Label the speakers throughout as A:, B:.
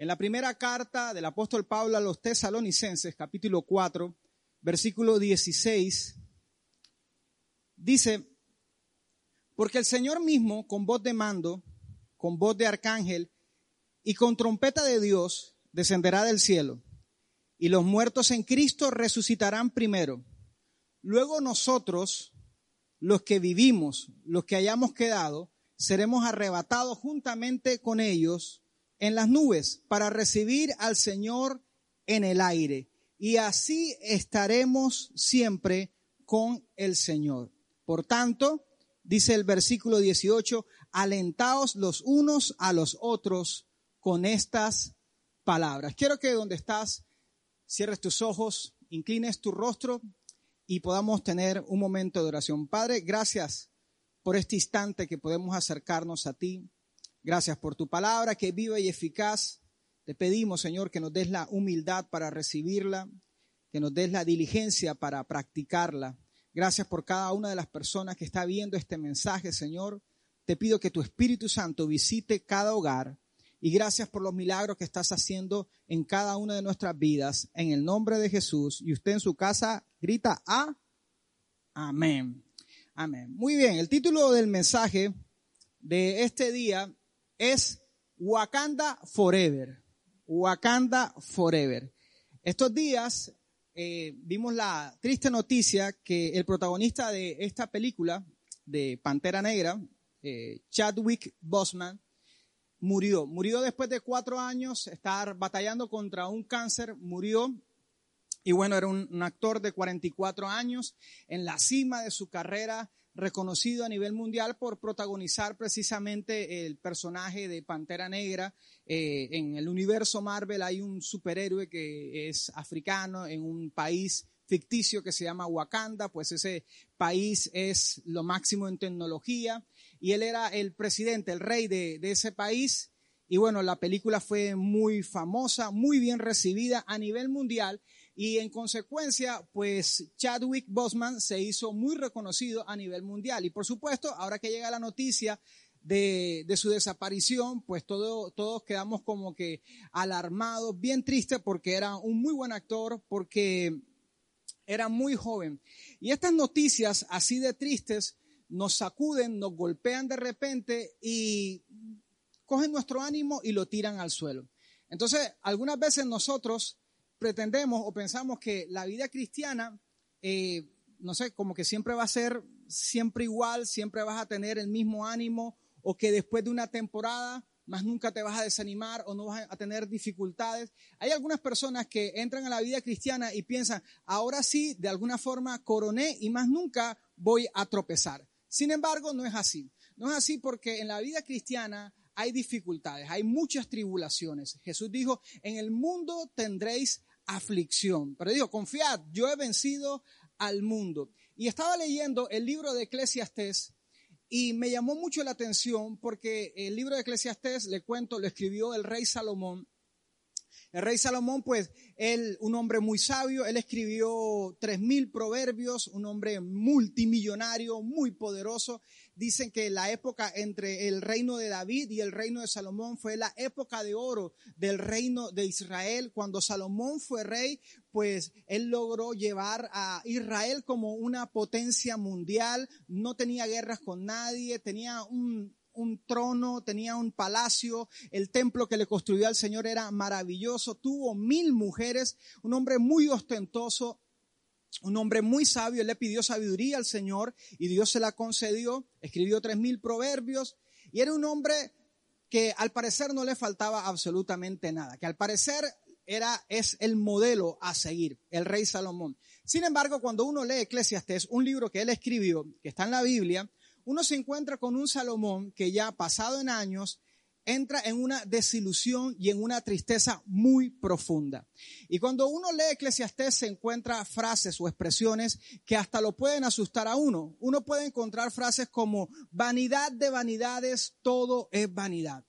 A: En la primera carta del apóstol Pablo a los tesalonicenses, capítulo 4, versículo 16, dice, porque el Señor mismo, con voz de mando, con voz de arcángel y con trompeta de Dios, descenderá del cielo, y los muertos en Cristo resucitarán primero. Luego nosotros, los que vivimos, los que hayamos quedado, seremos arrebatados juntamente con ellos en las nubes para recibir al Señor en el aire. Y así estaremos siempre con el Señor. Por tanto, dice el versículo 18, alentaos los unos a los otros con estas palabras. Quiero que donde estás cierres tus ojos, inclines tu rostro y podamos tener un momento de oración. Padre, gracias por este instante que podemos acercarnos a ti. Gracias por tu palabra que viva y eficaz. Te pedimos, Señor, que nos des la humildad para recibirla, que nos des la diligencia para practicarla. Gracias por cada una de las personas que está viendo este mensaje, Señor. Te pido que tu Espíritu Santo visite cada hogar y gracias por los milagros que estás haciendo en cada una de nuestras vidas. En el nombre de Jesús. Y usted en su casa grita a Amén. Amén. Muy bien, el título del mensaje de este día es Wakanda Forever. Wakanda Forever. Estos días eh, vimos la triste noticia que el protagonista de esta película, de Pantera Negra, eh, Chadwick Boseman, murió. Murió después de cuatro años, estar batallando contra un cáncer, murió. Y bueno, era un, un actor de 44 años, en la cima de su carrera, reconocido a nivel mundial por protagonizar precisamente el personaje de Pantera Negra. Eh, en el universo Marvel hay un superhéroe que es africano en un país ficticio que se llama Wakanda, pues ese país es lo máximo en tecnología y él era el presidente, el rey de, de ese país. Y bueno, la película fue muy famosa, muy bien recibida a nivel mundial y en consecuencia, pues Chadwick Boseman se hizo muy reconocido a nivel mundial. Y por supuesto, ahora que llega la noticia de, de su desaparición, pues todo, todos quedamos como que alarmados, bien tristes porque era un muy buen actor, porque era muy joven. Y estas noticias así de tristes nos sacuden, nos golpean de repente y cogen nuestro ánimo y lo tiran al suelo. Entonces, algunas veces nosotros pretendemos o pensamos que la vida cristiana, eh, no sé, como que siempre va a ser siempre igual, siempre vas a tener el mismo ánimo o que después de una temporada más nunca te vas a desanimar o no vas a tener dificultades. Hay algunas personas que entran a la vida cristiana y piensan, ahora sí, de alguna forma coroné y más nunca voy a tropezar. Sin embargo, no es así. No es así porque en la vida cristiana hay dificultades, hay muchas tribulaciones. Jesús dijo, en el mundo tendréis aflicción. Pero digo, confiad, yo he vencido al mundo. Y estaba leyendo el libro de Eclesiastés y me llamó mucho la atención porque el libro de Eclesiastés, le cuento, lo escribió el rey Salomón. El rey Salomón, pues, él, un hombre muy sabio, él escribió tres mil proverbios, un hombre multimillonario, muy poderoso. Dicen que la época entre el reino de David y el reino de Salomón fue la época de oro del reino de Israel. Cuando Salomón fue rey, pues él logró llevar a Israel como una potencia mundial, no tenía guerras con nadie, tenía un, un trono, tenía un palacio, el templo que le construyó al Señor era maravilloso, tuvo mil mujeres, un hombre muy ostentoso, un hombre muy sabio, él le pidió sabiduría al Señor y Dios se la concedió, escribió tres mil proverbios y era un hombre que al parecer no le faltaba absolutamente nada, que al parecer era, es el modelo a seguir, el rey Salomón. Sin embargo, cuando uno lee Eclesiastes, un libro que él escribió, que está en la Biblia, uno se encuentra con un Salomón que ya pasado en años entra en una desilusión y en una tristeza muy profunda. Y cuando uno lee Eclesiastés se encuentra frases o expresiones que hasta lo pueden asustar a uno. Uno puede encontrar frases como vanidad de vanidades, todo es vanidad.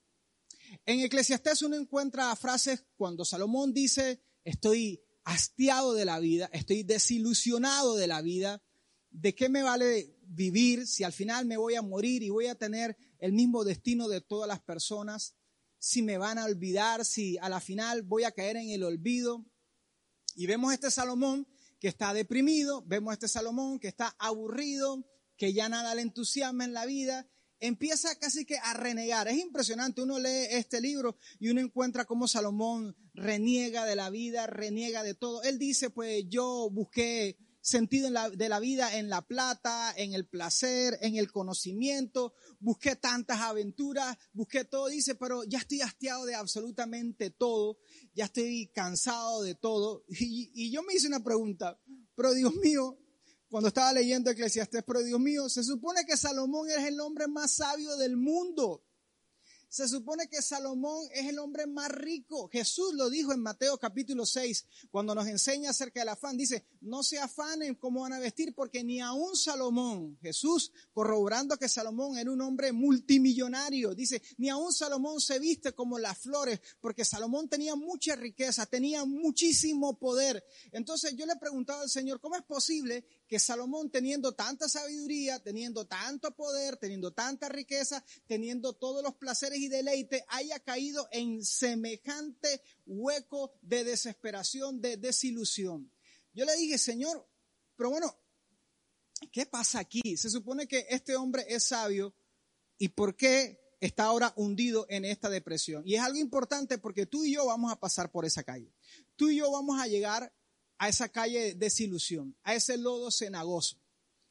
A: En Eclesiastés uno encuentra frases cuando Salomón dice, estoy hastiado de la vida, estoy desilusionado de la vida, ¿de qué me vale vivir si al final me voy a morir y voy a tener el mismo destino de todas las personas? Si me van a olvidar, si a la final voy a caer en el olvido. Y vemos este Salomón que está deprimido, vemos este Salomón que está aburrido, que ya nada le entusiasma en la vida empieza casi que a renegar. Es impresionante, uno lee este libro y uno encuentra cómo Salomón reniega de la vida, reniega de todo. Él dice, pues yo busqué sentido de la vida en la plata, en el placer, en el conocimiento, busqué tantas aventuras, busqué todo, dice, pero ya estoy hastiado de absolutamente todo, ya estoy cansado de todo. Y, y yo me hice una pregunta, pero Dios mío, cuando estaba leyendo Eclesiastés, pero Dios mío, se supone que Salomón es el hombre más sabio del mundo. Se supone que Salomón es el hombre más rico. Jesús lo dijo en Mateo capítulo 6, cuando nos enseña acerca del afán. Dice, no se afanen cómo van a vestir, porque ni aún Salomón, Jesús, corroborando que Salomón era un hombre multimillonario, dice, ni aún Salomón se viste como las flores, porque Salomón tenía mucha riqueza, tenía muchísimo poder. Entonces yo le preguntaba al Señor, ¿cómo es posible que Salomón teniendo tanta sabiduría, teniendo tanto poder, teniendo tanta riqueza, teniendo todos los placeres y deleite, haya caído en semejante hueco de desesperación, de desilusión. Yo le dije, Señor, pero bueno, ¿qué pasa aquí? Se supone que este hombre es sabio y ¿por qué está ahora hundido en esta depresión? Y es algo importante porque tú y yo vamos a pasar por esa calle. Tú y yo vamos a llegar a esa calle de desilusión, a ese lodo cenagoso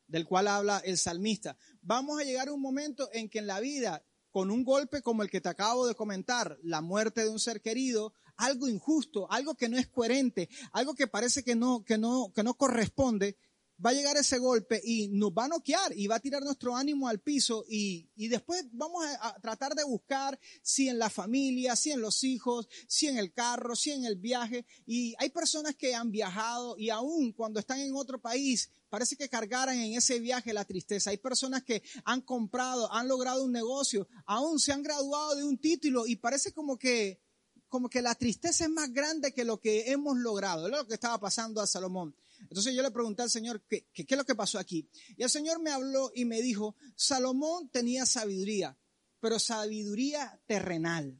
A: del cual habla el salmista. Vamos a llegar a un momento en que en la vida, con un golpe como el que te acabo de comentar, la muerte de un ser querido, algo injusto, algo que no es coherente, algo que parece que no, que no, que no corresponde, va a llegar ese golpe y nos va a noquear y va a tirar nuestro ánimo al piso y, y después vamos a, tratar de buscar si en la familia, si en los hijos, si en el carro, si en el viaje. Y hay personas que han viajado y aún cuando están en otro país parece que cargaran en ese viaje la tristeza. Hay personas que han comprado, han logrado un negocio, aún se han graduado de un título y parece como que como que la tristeza es más grande que lo que hemos logrado. Es lo que estaba pasando a Salomón. Entonces yo le pregunté al Señor, ¿qué, ¿qué, es lo que pasó aquí? Y el Señor me habló y me dijo, Salomón tenía sabiduría, pero sabiduría terrenal.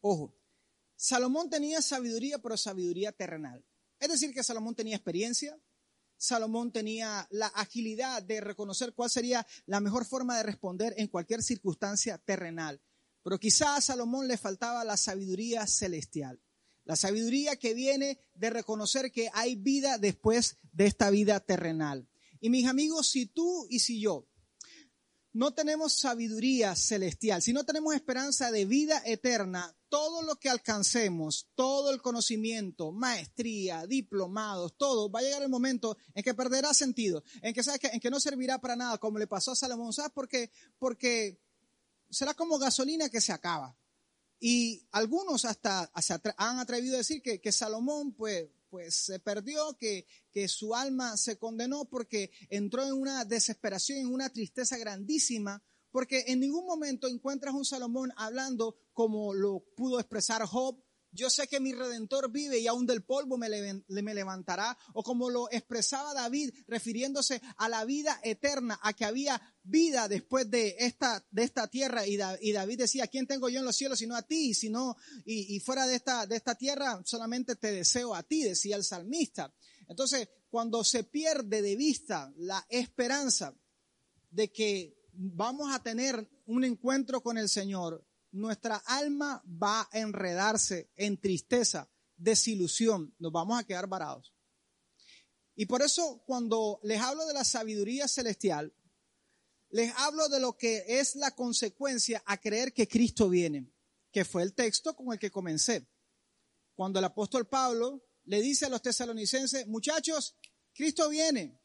A: Ojo, Salomón tenía sabiduría, pero sabiduría terrenal. Es decir, que Salomón tenía experiencia, Salomón tenía la agilidad de reconocer cuál sería la mejor forma de responder en cualquier circunstancia terrenal. Pero quizá a Salomón le faltaba la sabiduría celestial. La sabiduría que viene de reconocer que hay vida después de esta vida terrenal. Y mis amigos, si tú y si yo no tenemos sabiduría celestial, si no tenemos esperanza de vida eterna, todo lo que alcancemos, todo el conocimiento, maestría, diplomados, todo, va a llegar el momento en que perderá sentido, en que, ¿sabes en que no servirá para nada, como le pasó a Salomón. ¿Sabes por qué? Porque será como gasolina que se acaba. Y algunos hasta, han atrevido a decir que, Salomón pues, pues se perdió, que, que su alma se condenó porque entró en una desesperación, en una tristeza grandísima, porque en ningún momento encuentras un Salomón hablando como lo pudo expresar Job, yo sé que mi redentor vive y aún del polvo me, me, levantará. O como lo expresaba David, refiriéndose a la vida eterna, a que había vida después de esta, de esta tierra. Y, David decía, ¿quién tengo yo en los cielos sino a ti? Y, y, y fuera de esta, de esta tierra solamente te deseo a ti, decía el salmista. Entonces, cuando se pierde de vista la esperanza de que vamos a tener un encuentro con el Señor, nuestra alma va a enredarse en tristeza, desilusión, nos vamos a quedar varados. Y por eso cuando les hablo de la sabiduría celestial, les hablo de lo que es la consecuencia a creer que Cristo viene, que fue el texto con el que comencé. Cuando el apóstol Pablo le dice a los tesalonicenses, muchachos, Cristo viene.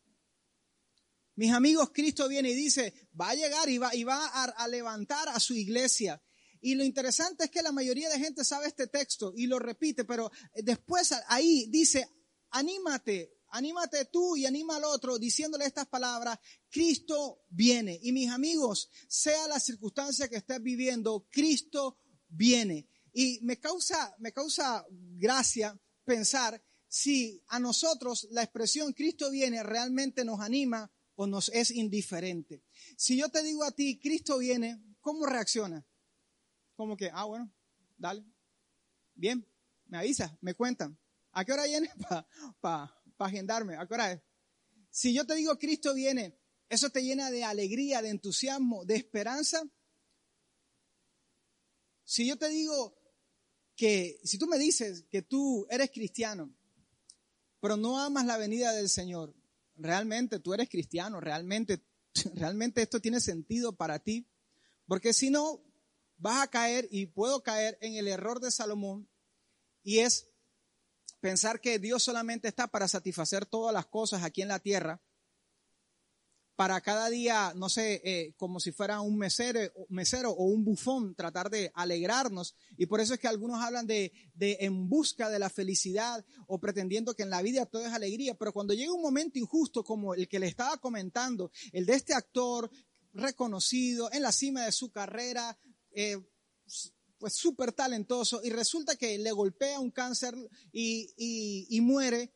A: Mis amigos, Cristo viene y dice, va a llegar y va, y va a, a levantar a su iglesia Y lo interesante es que la mayoría de gente sabe este texto y lo repite, pero después ahí dice, anímate, anímate tú y anima al otro diciéndole estas palabras, Cristo viene. Y mis amigos, sea la circunstancia que estés viviendo, Cristo viene. Y me causa, me causa gracia pensar si a nosotros la expresión Cristo viene realmente nos anima o nos es indiferente. Si yo te digo a ti, Cristo viene, ¿cómo reacciona? Como que, ah, bueno, dale. Bien, me avisa, me cuentan. ¿A qué hora viene? Para agendarme. ¿A qué hora es? Si yo te digo Cristo viene, ¿eso te llena de alegría, de entusiasmo, de esperanza? Si yo te digo que, si tú me dices que tú eres cristiano, pero no amas la venida del Señor, realmente tú eres cristiano, realmente, realmente esto tiene sentido para ti, porque si no, vas a caer y puedo caer en el error de Salomón y es pensar que Dios solamente está para satisfacer todas las cosas aquí en la tierra para cada día, no sé, eh, como si fuera un mesero, mesero o un bufón, tratar de alegrarnos. Y por eso es que algunos hablan de, de en busca de la felicidad o pretendiendo que en la vida todo es alegría. Pero cuando llega un momento injusto como el que le estaba comentando, el de este actor reconocido en la cima de su carrera, eh, pues súper talentoso, y resulta que le golpea un cáncer y, y, y muere,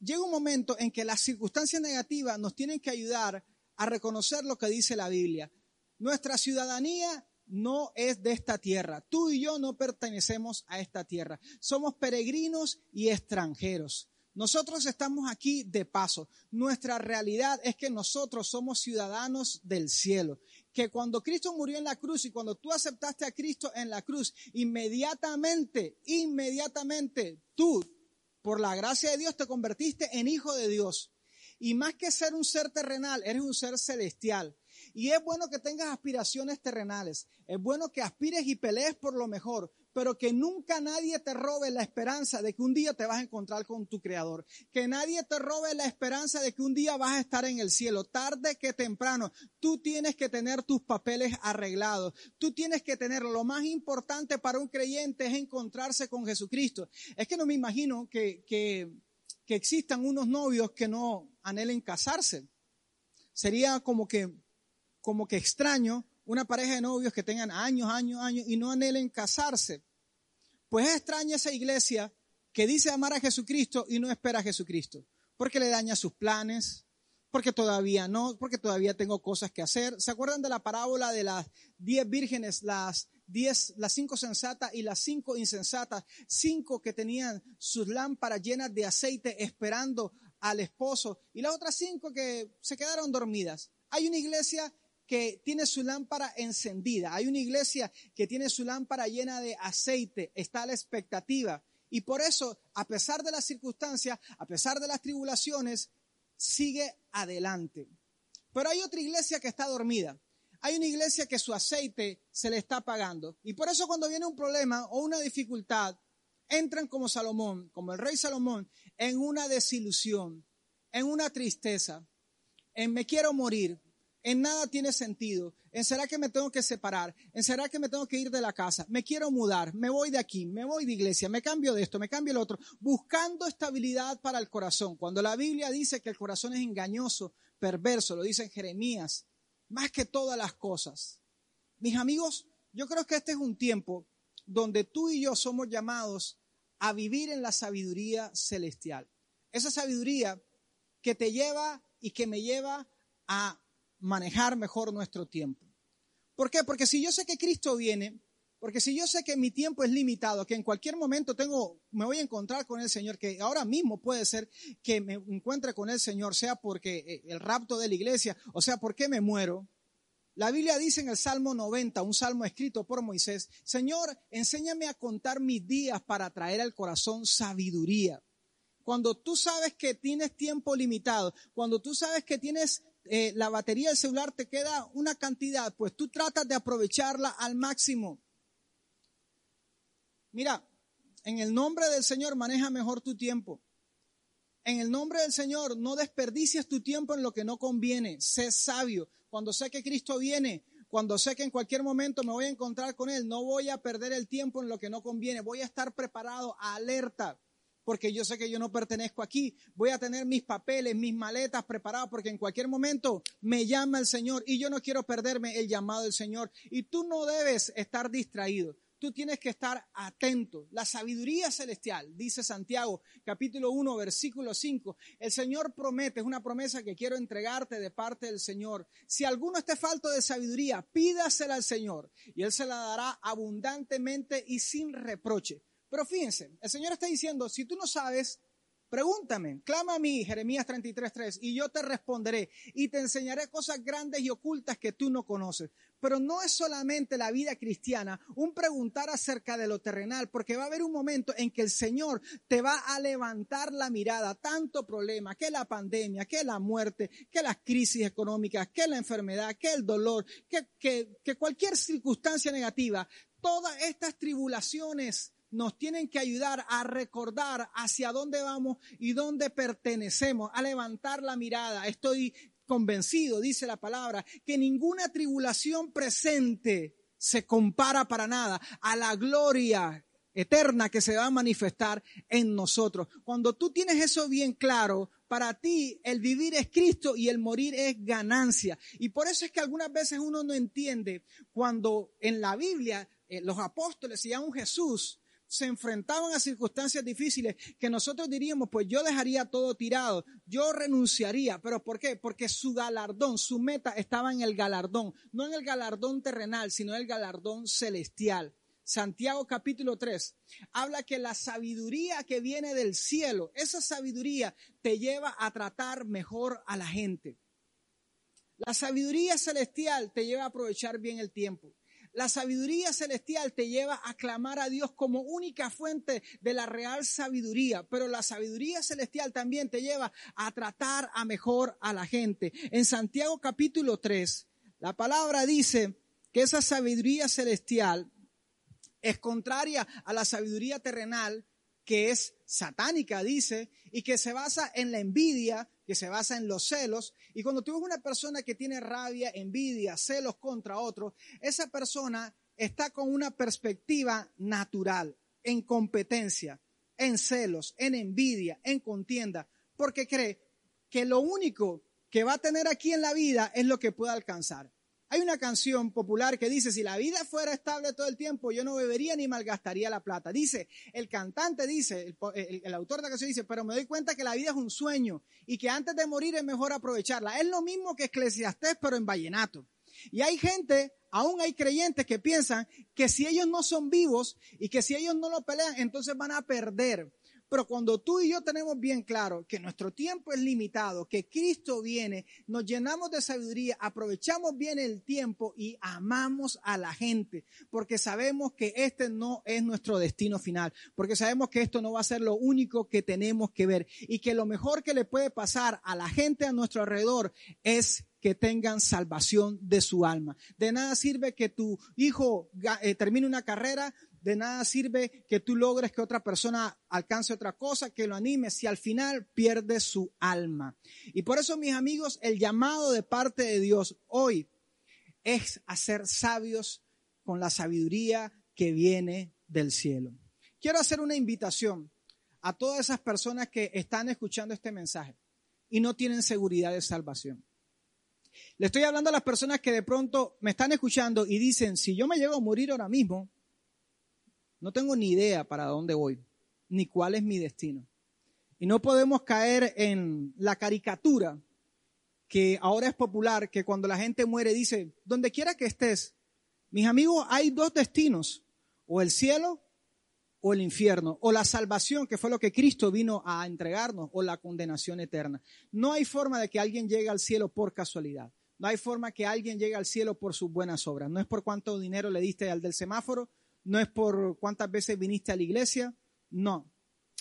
A: llega un momento en que las circunstancias negativas nos tienen que ayudar a reconocer lo que dice la Biblia. Nuestra ciudadanía no es de esta tierra. Tú y yo no pertenecemos a esta tierra. Somos peregrinos y extranjeros. Nosotros estamos aquí de paso. Nuestra realidad es que nosotros somos ciudadanos del cielo. Que cuando Cristo murió en la cruz y cuando tú aceptaste a Cristo en la cruz, inmediatamente, inmediatamente tú por la gracia de Dios te convertiste en hijo de Dios. Y más que ser un ser terrenal, eres un ser celestial. Y es bueno que tengas aspiraciones terrenales. Es bueno que aspires y pelees por lo mejor, pero que nunca nadie te robe la esperanza de que un día te vas a encontrar con tu creador. Que nadie te robe la esperanza de que un día vas a estar en el cielo. Tarde que temprano, tú tienes que tener tus papeles arreglados. Tú tienes que tener lo más importante para un creyente es encontrarse con Jesucristo. Es que no me imagino que, que, que existan unos novios que no anhelen casarse. Sería como que, como que extraño una pareja de novios que tengan años, años, años y no anhelen casarse. Pues es extraña esa iglesia que dice amar a Jesucristo y no espera a Jesucristo, porque le daña sus planes, porque todavía no, porque todavía tengo cosas que hacer. ¿Se acuerdan de la parábola de las diez vírgenes, las diez, las cinco sensatas y las cinco insensatas? Cinco que tenían sus lámparas llenas de aceite esperando al esposo y las otras cinco que se quedaron dormidas. Hay una iglesia que tiene su lámpara encendida, hay una iglesia que tiene su lámpara llena de aceite, está a la expectativa. Y por eso, a pesar de las circunstancias, a pesar de las tribulaciones, sigue adelante. Pero hay otra iglesia que está dormida. Hay una iglesia que su aceite se le está apagando. Y por eso cuando viene un problema o una dificultad, entran como Salomón, como el rey Salomón, en una desilusión, en una tristeza, en me quiero morir, en nada tiene sentido. En será que me tengo que separar. En será que me tengo que ir de la casa. Me quiero mudar. Me voy de aquí. Me voy de iglesia. Me cambio de esto. Me cambio el otro. Buscando estabilidad para el corazón. Cuando la Biblia dice que el corazón es engañoso, perverso, lo dice en Jeremías, más que todas las cosas. Mis amigos, yo creo que este es un tiempo donde tú y yo somos llamados a vivir en la sabiduría celestial. Esa sabiduría que te lleva y que me lleva a manejar mejor nuestro tiempo. ¿Por qué? Porque si yo sé que Cristo viene, porque si yo sé que mi tiempo es limitado, que en cualquier momento tengo, me voy a encontrar con el Señor, que ahora mismo puede ser que me encuentre con el Señor, sea porque eh, el rapto de la iglesia, o sea, porque me muero. La Biblia dice en el Salmo 90, un salmo escrito por Moisés, Señor, enséñame a contar mis días para traer al corazón sabiduría. Cuando tú sabes que tienes tiempo limitado, cuando tú sabes que tienes eh, la batería del celular te queda una cantidad, pues tú tratas de aprovecharla al máximo. Mira, en el nombre del Señor maneja mejor tu tiempo. En el nombre del Señor no desperdicies tu tiempo en lo que no conviene. Sé sabio. Cuando sé que Cristo viene, cuando sé que en cualquier momento me voy a encontrar con Él, no voy a perder el tiempo en lo que no conviene, voy a estar preparado, alerta, porque yo sé que yo no pertenezco aquí, voy a tener mis papeles, mis maletas preparadas, porque en cualquier momento me llama el Señor y yo no quiero perderme el llamado del Señor. Y tú no debes estar distraído tú tienes que estar atento. La sabiduría celestial, dice Santiago capítulo 1, versículo 5, el Señor promete, es una promesa que quiero entregarte de parte del Señor. Si alguno esté falto de sabiduría, pídasela al Señor y Él se la dará abundantemente y sin reproche. Pero fíjense, el Señor está diciendo, si tú no sabes, Pregúntame, clama a mí, Jeremías 33.3, y yo te responderé y te enseñaré cosas grandes y ocultas que tú no conoces. Pero no es solamente la vida cristiana un preguntar acerca de lo terrenal, porque va a haber un momento en que el Señor te va a levantar la mirada, tanto problema, que la pandemia, que la muerte, que las crisis económicas, que la enfermedad, que el dolor, que, cualquier circunstancia negativa, todas estas tribulaciones nos tienen que ayudar a recordar hacia dónde vamos y dónde pertenecemos, a levantar la mirada. Estoy convencido, dice la palabra, que ninguna tribulación presente se compara para nada a la gloria eterna que se va a manifestar en nosotros. Cuando tú tienes eso bien claro, para ti el vivir es Cristo y el morir es ganancia. Y por eso es que algunas veces uno no entiende cuando en la Biblia eh, los apóstoles y aún Jesús se enfrentaban a circunstancias difíciles que nosotros diríamos, pues yo dejaría todo tirado, yo renunciaría. ¿Pero por qué? Porque su galardón, su meta estaba en el galardón, no en el galardón terrenal, sino en el galardón celestial. Santiago capítulo 3 habla que la sabiduría que viene del cielo, esa sabiduría te lleva a tratar mejor a la gente. La sabiduría celestial te lleva a aprovechar bien el tiempo. La sabiduría celestial te lleva a clamar a Dios como única fuente de la real sabiduría, pero la sabiduría celestial también te lleva a tratar a mejor a la gente. En Santiago capítulo 3, la palabra dice que esa sabiduría celestial es contraria a la sabiduría terrenal que es satánica, dice, y que se basa en la envidia, que se basa en los celos. Y cuando tú ves una persona que tiene rabia, envidia, celos contra otro, esa persona está con una perspectiva natural, en competencia, en celos, en envidia, en contienda, porque cree que lo único que va a tener aquí en la vida es lo que pueda alcanzar. Hay una canción popular que dice, si la vida fuera estable todo el tiempo, yo no bebería ni malgastaría la plata. Dice, el cantante dice, el, autor de la canción dice, pero me doy cuenta que la vida es un sueño y que antes de morir es mejor aprovecharla. Es lo mismo que Eclesiastés, pero en vallenato. Y hay gente, aún hay creyentes que piensan que si ellos no son vivos y que si ellos no lo pelean, entonces van a perder. Pero cuando tú y yo tenemos bien claro que nuestro tiempo es limitado, que Cristo viene, nos llenamos de sabiduría, aprovechamos bien el tiempo y amamos a la gente, porque sabemos que este no es nuestro destino final, porque sabemos que esto no va a ser lo único que tenemos que ver y que lo mejor que le puede pasar a la gente a nuestro alrededor es que tengan salvación de su alma. De nada sirve que tu hijo eh, termine una carrera de nada sirve que tú logres que otra persona alcance otra cosa, que lo anime, si al final pierde su alma. Y por eso, mis amigos, el llamado de parte de Dios hoy es a ser sabios con la sabiduría que viene del cielo. Quiero hacer una invitación a todas esas personas que están escuchando este mensaje y no tienen seguridad de salvación. Le estoy hablando a las personas que de pronto me están escuchando y dicen, si yo me llego a morir ahora mismo, no tengo ni idea para dónde voy, ni cuál es mi destino. Y no podemos caer en la caricatura que ahora es popular, que cuando la gente muere dice, donde quiera que estés, mis amigos, hay dos destinos, o el cielo o el infierno, o la salvación, que fue lo que Cristo vino a entregarnos, o la condenación eterna. No hay forma de que alguien llegue al cielo por casualidad. No hay forma que alguien llegue al cielo por sus buenas obras. No es por cuánto dinero le diste al del semáforo, no es por cuántas veces viniste a la iglesia, no.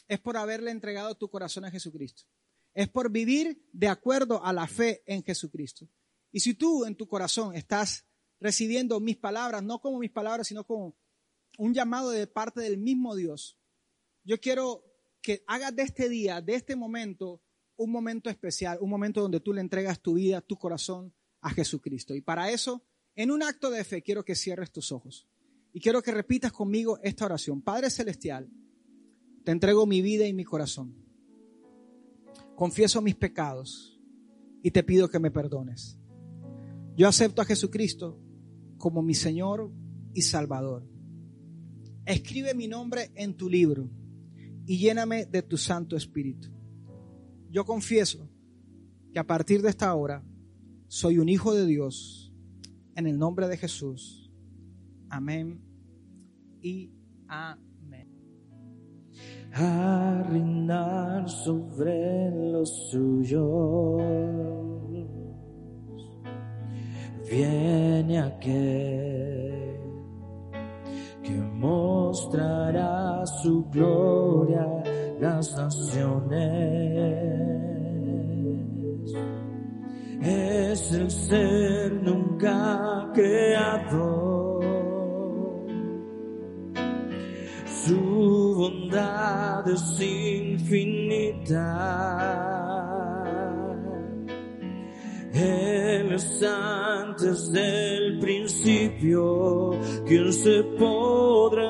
A: Es por haberle entregado tu corazón a Jesucristo. Es por vivir de acuerdo a la fe en Jesucristo. Y si tú en tu corazón estás recibiendo mis palabras, no como mis palabras, sino como un llamado de parte del mismo Dios, yo quiero que hagas de este día, de este momento, un momento especial, un momento donde tú le entregas tu vida, tu corazón a Jesucristo. Y para eso En un acto de fe quiero que cierres tus ojos y quiero que repitas conmigo esta oración. Padre Celestial, te entrego mi vida y mi corazón. Confieso mis pecados y te pido que me perdones. Yo acepto a Jesucristo como mi Señor y Salvador. Escribe mi nombre en tu libro y lléname de tu Santo Espíritu. Yo confieso que a partir de esta hora soy un hijo de Dios en el nombre de Jesús. Amén y amén.
B: a reinar sobre los suyos. Viene aquel que mostrará su gloria a las naciones. Es el ser nunca creado bondad es infinita. Él es antes del principio, quien se podrá.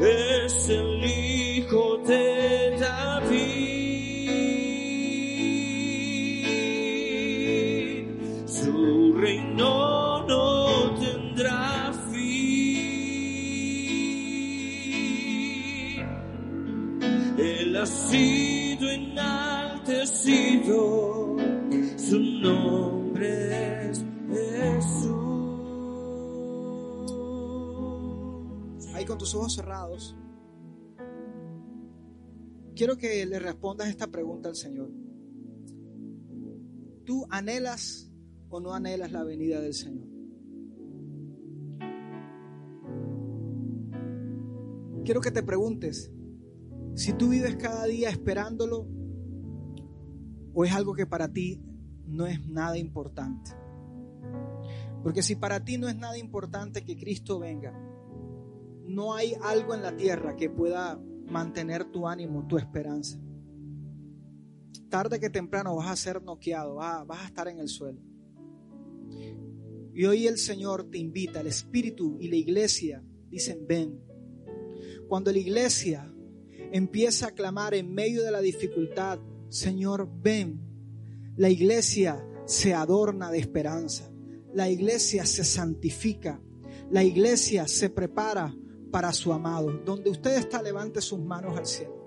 B: Es el Hijo
A: Quiero que le respondas esta pregunta al Señor. ¿Tú anhelas o no anhelas la venida del Señor? Quiero que te preguntes si tú vives cada día esperándolo o es algo que para ti no es nada importante. Porque si para ti no es nada importante que Cristo venga, no hay algo en la tierra que pueda mantener tu ánimo, tu esperanza. Tarde que temprano vas a ser noqueado, vas, a estar en el suelo. Y hoy el Señor te invita, el Espíritu y la iglesia dicen, ven. Cuando la iglesia empieza a clamar en medio de la dificultad, Señor, ven. La iglesia se adorna de esperanza. La iglesia se santifica. La iglesia se prepara para su amado. Donde usted está, levante sus manos al cielo.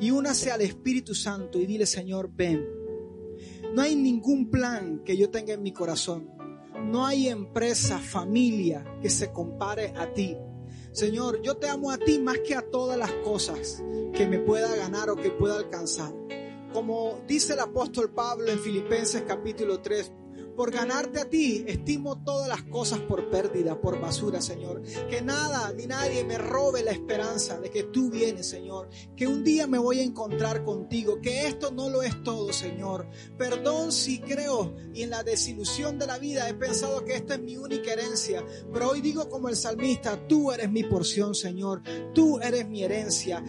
A: Y únase al Espíritu Santo y dile, Señor, ven. No hay ningún plan que yo tenga en mi corazón. No hay empresa, familia que se compare a ti. Señor, yo te amo a ti más que a todas las cosas que me pueda ganar o que pueda alcanzar. Como dice el apóstol Pablo en Filipenses capítulo 3, por ganarte a ti, estimo todas las cosas por pérdida, por basura, Señor. Que nada ni nadie me robe la esperanza de que tú vienes, Señor. Que un día me voy a encontrar contigo. Que esto no lo es todo, Señor. Perdón si creo y en la desilusión de la vida he pensado que esta es mi única herencia. Pero hoy digo como el salmista, tú eres mi porción, Señor. Tú eres mi herencia.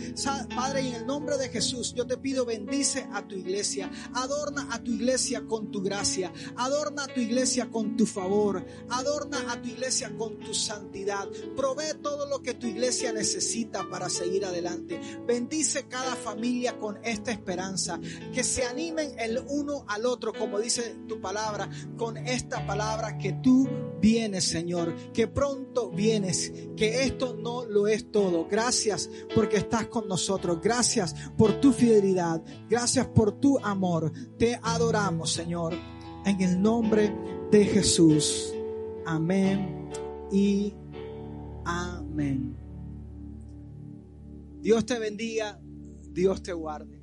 A: Padre, en el nombre de Jesús, yo te pido bendice a tu iglesia. Adorna a tu iglesia con tu gracia. Adorna a tu iglesia con tu favor. Adorna a tu iglesia con tu santidad. Provee todo lo que tu iglesia necesita para seguir adelante. Bendice cada familia con esta esperanza. Que se animen el uno al otro, como dice tu palabra, con esta palabra que tú vienes, Señor. Que pronto vienes. Que esto no lo es todo. Gracias porque estás con nosotros. Gracias por tu fidelidad. Gracias por tu amor. Te adoramos, Señor. En el nombre de Jesús. Amén y amén. Dios te bendiga, Dios te guarde.